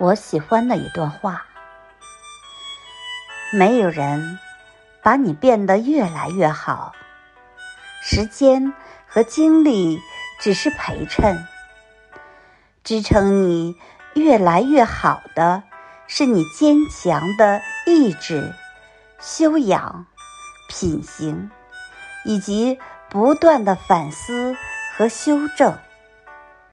我喜欢的一段话。没有人把你变得越来越好时间和精力只是陪衬支撑你越来越好的是你坚强的意志修养品行以及不断的反思和修正。